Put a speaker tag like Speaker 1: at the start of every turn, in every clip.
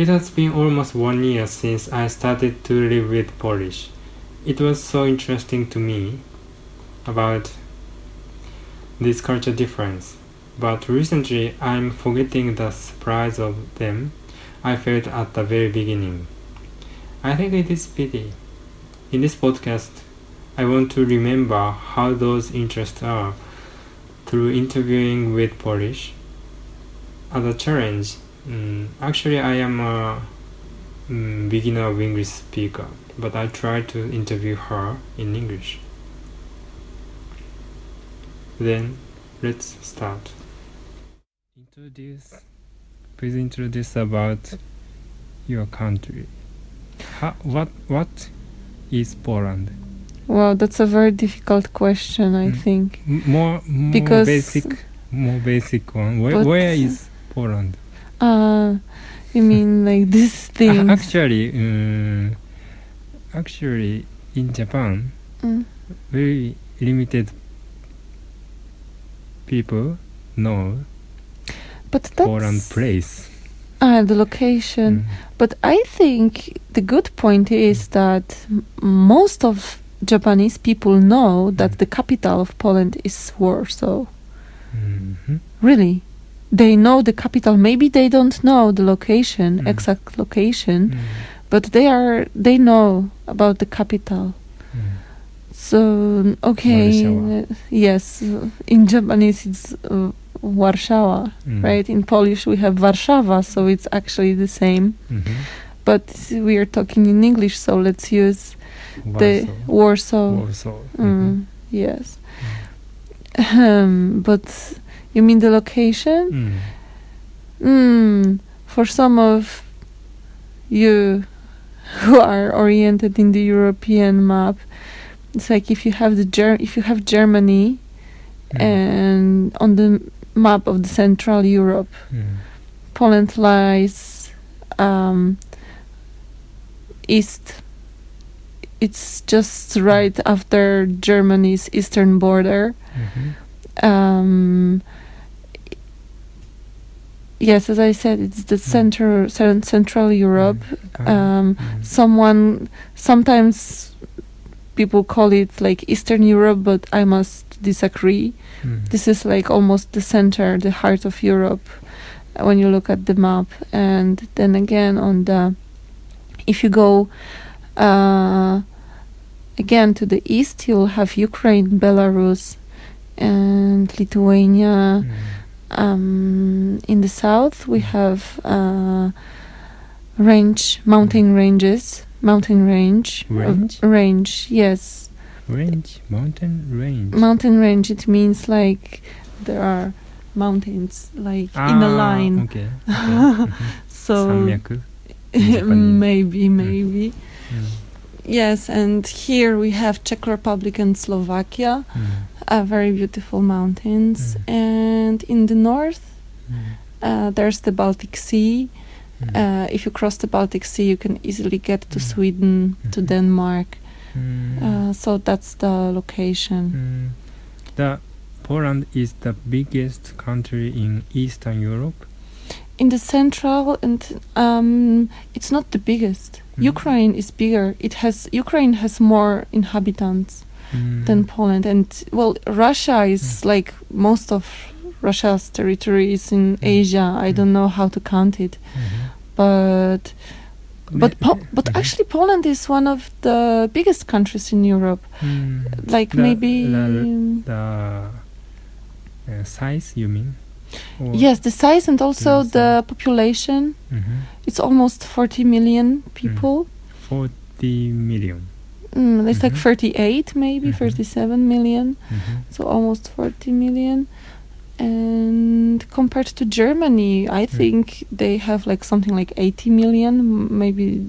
Speaker 1: It has been almost one year since I started to live with Polish. It was so interesting to me about this culture difference. But recently I'm forgetting the surprise of them I felt at the very beginning. I think it is pity. In this podcast, I want to remember how those interests are through interviewing with Polish. As a challenge, mm, actually I am a mm, beginner of English speaker, but I try to interview her in English. Then let's start. Introduce, please introduce about your country. How, what what is Poland?
Speaker 2: Wow, that's a very difficult question, I
Speaker 1: Mm.
Speaker 2: think.
Speaker 1: M- more more
Speaker 2: Because-
Speaker 1: basic more basic one. Where, where is Poland?
Speaker 2: Uh, you mean like these things?
Speaker 1: Uh, actually, um, actually in Japan,
Speaker 2: Mm.
Speaker 1: very limited people know
Speaker 2: But that's
Speaker 1: Poland place.
Speaker 2: ah the location.
Speaker 1: Mm.
Speaker 2: But I think the good point is that most of Japanese people know that
Speaker 1: Mm.
Speaker 2: the capital of Poland is Warsaw.
Speaker 1: Mhm.
Speaker 2: Really, they know the capital. Maybe they don't know the location,
Speaker 1: Mm.
Speaker 2: exact location,
Speaker 1: Mm.
Speaker 2: but they are they know about the capital.
Speaker 1: Mm.
Speaker 2: So okay, uh, yes, in Japanese it's uh, Warszawa,
Speaker 1: Mm.
Speaker 2: right? In Polish we have Warszawa, so it's actually the same.
Speaker 1: Mhm.
Speaker 2: But we are talking in English, so let's use the
Speaker 1: Warsaw.
Speaker 2: Warsaw.
Speaker 1: Warsaw.
Speaker 2: Mm,
Speaker 1: Mhm.
Speaker 2: Yes. Um, but you mean the location?
Speaker 1: Mm.
Speaker 2: Mm, for some of you who are oriented in the European map, it's like if you have the Ger- if you have Germany
Speaker 1: Mm.
Speaker 2: and on the map of the Central Europe,
Speaker 1: Mm.
Speaker 2: Poland lies um, east. It's just right after Germany's eastern border.
Speaker 1: Mhm.
Speaker 2: Um, yes, as I said, it's the center, Central Europe. Um,
Speaker 1: Mm.
Speaker 2: someone sometimes people call it like Eastern Europe, but I must disagree.
Speaker 1: Mm.
Speaker 2: This is like almost the center, the heart of Europe uh, when you look at the map. And then again, on the if you go uh, again to the east, you'll have Ukraine, Belarus, and Lithuania.
Speaker 1: Mm.
Speaker 2: Um, in the south, we have uh, range, mountain ranges, mountain range, uh,
Speaker 1: Range?
Speaker 2: range. Yes,
Speaker 1: Range, mountain range.
Speaker 2: mountain range. It means like there are mountains like in a
Speaker 1: Ah,
Speaker 2: line.
Speaker 1: Okay. okay. Mhm.
Speaker 2: So
Speaker 1: 山脈
Speaker 2: maybe, maybe.
Speaker 1: Mm.
Speaker 2: Yes, and here we have Czech Republic and Slovakia,
Speaker 1: Mm.
Speaker 2: uh, very beautiful mountains.
Speaker 1: Mm.
Speaker 2: And in the north,
Speaker 1: Mm.
Speaker 2: uh, there's the Baltic Sea.
Speaker 1: Mm.
Speaker 2: Uh, if you cross the Baltic Sea, you can easily get to
Speaker 1: Mm.
Speaker 2: Sweden, to
Speaker 1: Mhm.
Speaker 2: Denmark.
Speaker 1: Mm.
Speaker 2: Uh, so that's the location.
Speaker 1: The Poland is the biggest country in Eastern Europe.
Speaker 2: In the central, and um, it's not the biggest.
Speaker 1: Mm.
Speaker 2: Ukraine is bigger. It has Ukraine has more inhabitants
Speaker 1: Mm.
Speaker 2: than Poland, and well, Russia is like most of Russia's territory is in
Speaker 1: Mm.
Speaker 2: Asia. I
Speaker 1: Mm.
Speaker 2: don't know how to count it,
Speaker 1: Mhm.
Speaker 2: but but po- but
Speaker 1: Mhm.
Speaker 2: actually Poland is one of the biggest countries in Europe.
Speaker 1: Mm.
Speaker 2: Like
Speaker 1: The-
Speaker 2: maybe
Speaker 1: the- the uh, size you mean?
Speaker 2: Yes, the size and also
Speaker 1: Yes,
Speaker 2: the population.
Speaker 1: Mhm.
Speaker 2: It's almost 40 million people.
Speaker 1: 40 million.
Speaker 2: Mm, it's like
Speaker 1: Mhm.
Speaker 2: 38, maybe
Speaker 1: Mhm.
Speaker 2: 37 million.
Speaker 1: Mhm.
Speaker 2: So almost 40 million. And compared to Germany, I
Speaker 1: Mm.
Speaker 2: think they have like something like 80 million, m- maybe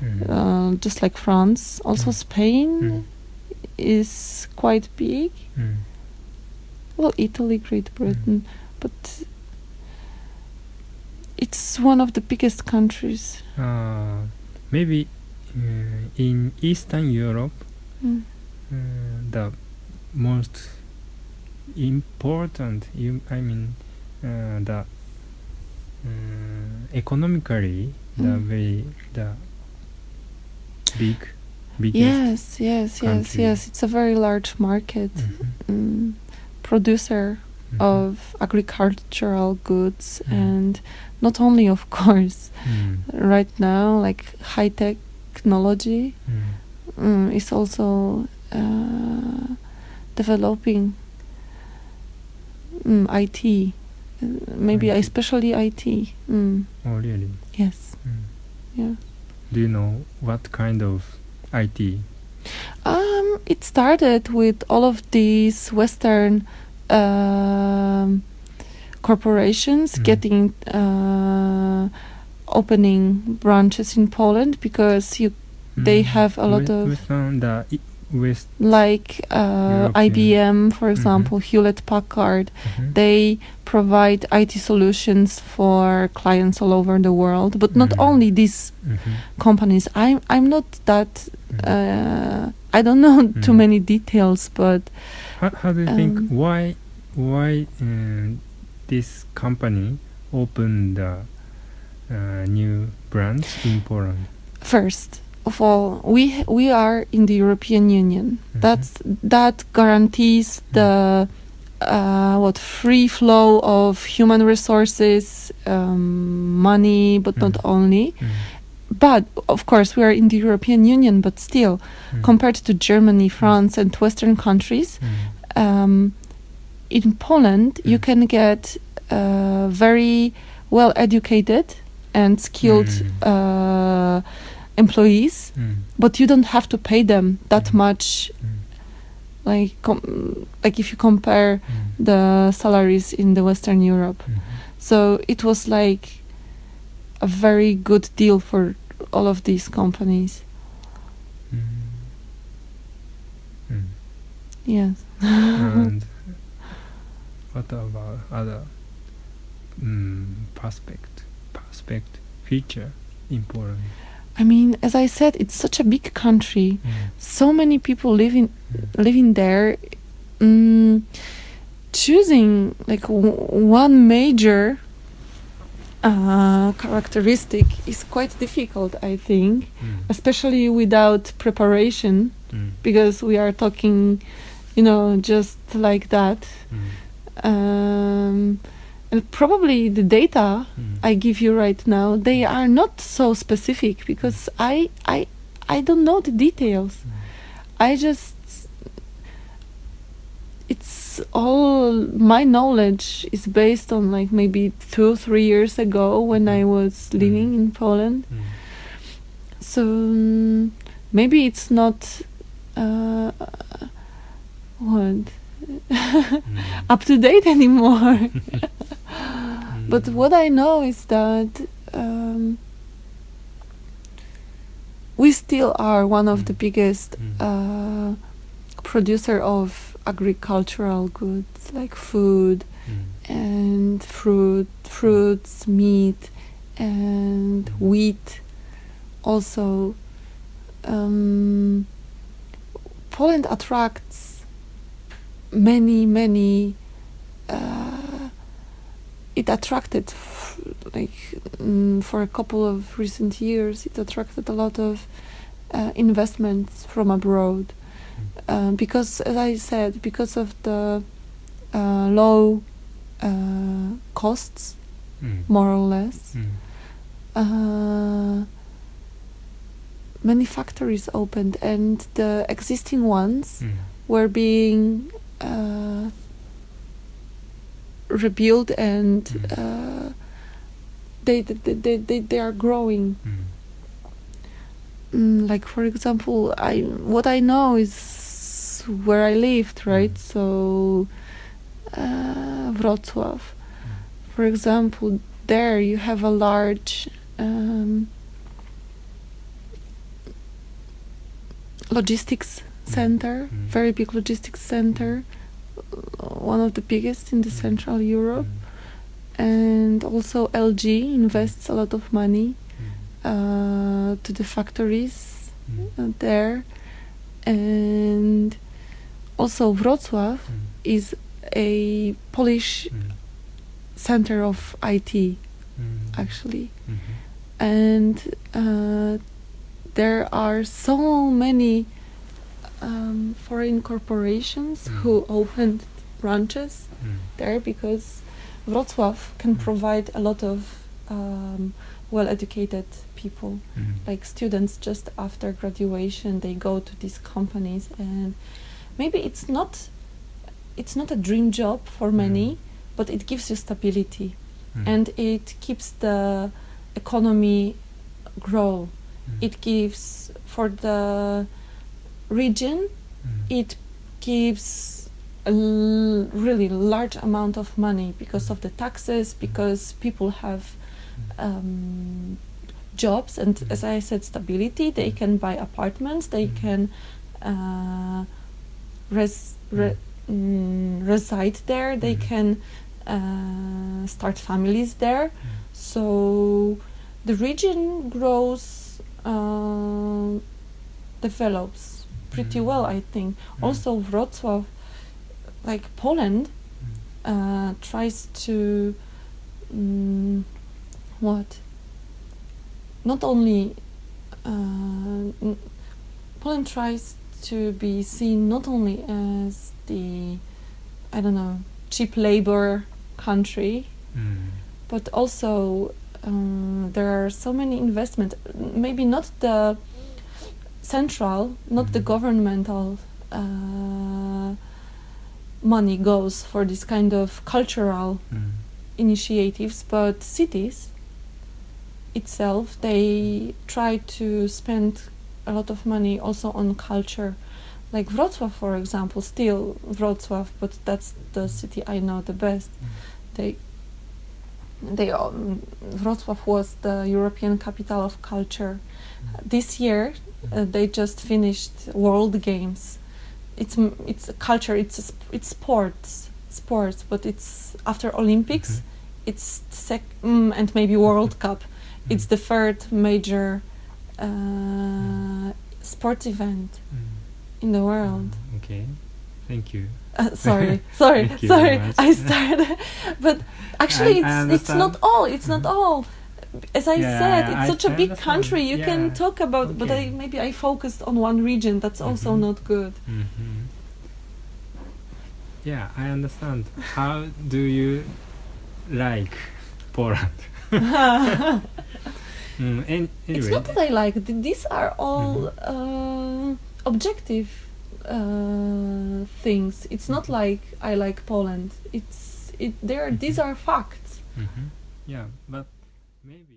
Speaker 1: Mm.
Speaker 2: uh, just like France. Also,
Speaker 1: Mm.
Speaker 2: Spain
Speaker 1: Mm.
Speaker 2: is quite big.
Speaker 1: Mm.
Speaker 2: Well, Italy, Great Britain, but it's one of the biggest countries.
Speaker 1: Uh, maybe uh, in Eastern Europe,
Speaker 2: Mm.
Speaker 1: uh, the most important, you, I mean, uh, the uh, economically the
Speaker 2: Mm.
Speaker 1: very the big biggest.
Speaker 2: Yes, yes, yes,
Speaker 1: country.
Speaker 2: yes. It's a very large market.
Speaker 1: Mhm,
Speaker 2: Mm, producer
Speaker 1: mhm,
Speaker 2: of agricultural goods
Speaker 1: Mm.
Speaker 2: and not only of course
Speaker 1: mm,
Speaker 2: right now like high technology
Speaker 1: mm,
Speaker 2: mm, is also uh, developing mm, IT uh, maybe
Speaker 1: IT.
Speaker 2: especially IT mm,
Speaker 1: Oh really?
Speaker 2: yes yeah
Speaker 1: Do you know what kind of IT?
Speaker 2: Um, it started with all of these Western corporations
Speaker 1: Mm.
Speaker 2: getting uh, opening branches in Poland because you they
Speaker 1: Mm.
Speaker 2: have a lot of
Speaker 1: we found the West.
Speaker 2: like uh, IBM, for
Speaker 1: Mhm.
Speaker 2: example, Hewlett Packard.
Speaker 1: Mhm.
Speaker 2: They provide IT solutions for clients all over the world, but not
Speaker 1: Mhm.
Speaker 2: only these
Speaker 1: Mhm.
Speaker 2: companies. I'm I'm not that
Speaker 1: Mm.
Speaker 2: uh, I don't know too
Speaker 1: Mm.
Speaker 2: many details, but
Speaker 1: How, how do you think
Speaker 2: Um,
Speaker 1: why why um, this company opened the uh, new branch in Poland?
Speaker 2: first of all, we we are in the European Union.
Speaker 1: Mhm.
Speaker 2: That's that guarantees the uh, what free flow of human resources, um, money, but not
Speaker 1: Mm.
Speaker 2: only.
Speaker 1: Mm,
Speaker 2: But of course, we are in the European Union, but still,
Speaker 1: mm,
Speaker 2: compared to Germany, France, and Western countries,
Speaker 1: mm,
Speaker 2: um, in Poland, you
Speaker 1: Mm.
Speaker 2: can get uh, very well educated and skilled
Speaker 1: Mm.
Speaker 2: uh, employees,
Speaker 1: mm,
Speaker 2: but you don't have to pay them that
Speaker 1: Mm.
Speaker 2: much.
Speaker 1: mm,
Speaker 2: Like, com- like if you compare
Speaker 1: mm,
Speaker 2: the salaries in the Western Europe,
Speaker 1: mhm.
Speaker 2: so it was like a very good deal for all of these companies.
Speaker 1: Mm. Mm.
Speaker 2: Yes.
Speaker 1: and what about other mm, prospect prospect future in Poland?
Speaker 2: I mean, as I said, it's such a big country.
Speaker 1: Mm,
Speaker 2: so many people living
Speaker 1: mm,
Speaker 2: living there mm, choosing like w- one major uh, characteristic is quite difficult i think
Speaker 1: mm,
Speaker 2: especially without preparation
Speaker 1: mm,
Speaker 2: because we are talking you know just like that.
Speaker 1: Mm,
Speaker 2: um, and probably the data
Speaker 1: mm,
Speaker 2: I give you right now, they are not so specific because I I I don't know the details.
Speaker 1: mm,
Speaker 2: I just it's all my knowledge is based on like maybe two or three years ago when I was living in Poland.
Speaker 1: mm,
Speaker 2: So mm, maybe it's not uh, what
Speaker 1: mm,
Speaker 2: up to date anymore. But
Speaker 1: mm,
Speaker 2: what I know is that um, we still are one of the
Speaker 1: Mm.
Speaker 2: biggest
Speaker 1: mm,
Speaker 2: uh, producer of agricultural goods like food
Speaker 1: mm,
Speaker 2: and fruit, fruits, meat, and
Speaker 1: Mm.
Speaker 2: wheat. Also, um, Poland attracts many, many. Uh, it attracted, f- like, mm, for a couple of recent years, it attracted a lot of uh, investments from abroad. Um, because, as I said, because of the uh, low uh, costs,
Speaker 1: mm,
Speaker 2: more or less,
Speaker 1: mm,
Speaker 2: uh, many factories opened, and the existing ones
Speaker 1: mm,
Speaker 2: were being uh, rebuilt, and
Speaker 1: Mm.
Speaker 2: uh, they, they, they, they, they are growing.
Speaker 1: mm,
Speaker 2: Mm, like for example, I what I know is where I lived, right?
Speaker 1: Mm.
Speaker 2: So uh, Wrocław,
Speaker 1: mm,
Speaker 2: for example, there you have a large um, logistics center,
Speaker 1: Mm.
Speaker 2: very big logistics center, uh, one of the biggest in the. Central Europe, and also LG invests a lot of money uh, to the factories uh, there, and also Wrocław
Speaker 1: mm,
Speaker 2: is a Polish
Speaker 1: mm,
Speaker 2: center of IT
Speaker 1: mm,
Speaker 2: actually.
Speaker 1: mhm,
Speaker 2: and uh, there are so many um, foreign corporations who opened branches there because Wrocław can provide a lot of um, well-educated people.
Speaker 1: Mm.
Speaker 2: like students just after graduation they go to these companies and maybe it's not it's not a dream job for
Speaker 1: Mm.
Speaker 2: many but it gives you stability
Speaker 1: Mm.
Speaker 2: and it keeps the economy grow
Speaker 1: Mm.
Speaker 2: it gives for the region
Speaker 1: Mm.
Speaker 2: it gives a l- really large amount of money because of the taxes because people have um, jobs and
Speaker 1: Mm.
Speaker 2: as i said stability they
Speaker 1: Mm.
Speaker 2: can buy apartments they
Speaker 1: Mm.
Speaker 2: can uh, res- re- mm, reside there. They
Speaker 1: Mm.
Speaker 2: can uh, start families there. So the region grows uh, develops pretty
Speaker 1: Mm.
Speaker 2: well i think. Also wrocław like poland
Speaker 1: Mm.
Speaker 2: uh, tries to mm, what? Not only uh, n- Poland tries to be seen not only as the I don't know cheap labor country
Speaker 1: Mm.
Speaker 2: but also um, there are so many investment maybe not the central not the
Speaker 1: Mhm.
Speaker 2: governmental uh, money goes for this kind of cultural
Speaker 1: Mm.
Speaker 2: initiatives but cities itself they try to spend a lot of money also on culture. Like Wrocław for example still Wrocław but that's the city I know the best.
Speaker 1: Mm.
Speaker 2: they they um, Wrocław was the European capital of culture. This year uh, they just finished world games. It's it's a culture it's a sp- it's sports sports but it's after olympics
Speaker 1: Mhm.
Speaker 2: it's sec- mm, and maybe world cup. It's the third major uh, sports event
Speaker 1: Mm.
Speaker 2: in the world
Speaker 1: Mm. Okay. Thank you.
Speaker 2: uh, sorry sorry sorry i started but actually
Speaker 1: I- I
Speaker 2: it's it's not all it's not
Speaker 1: Mhm.
Speaker 2: all as i
Speaker 1: Yeah,
Speaker 2: said it's
Speaker 1: I
Speaker 2: such a big country you can talk about but i maybe i focused on one region that's also
Speaker 1: Mhm.
Speaker 2: not good
Speaker 1: hmm Yeah, I understand. How do you like Poland? Mm, and
Speaker 2: it's not that i like th- these are all uh, objective uh, things it's not
Speaker 1: Mhm.
Speaker 2: like i like poland it's it there these
Speaker 1: Mhm.
Speaker 2: are facts
Speaker 1: Mhm. Yeah, but maybe.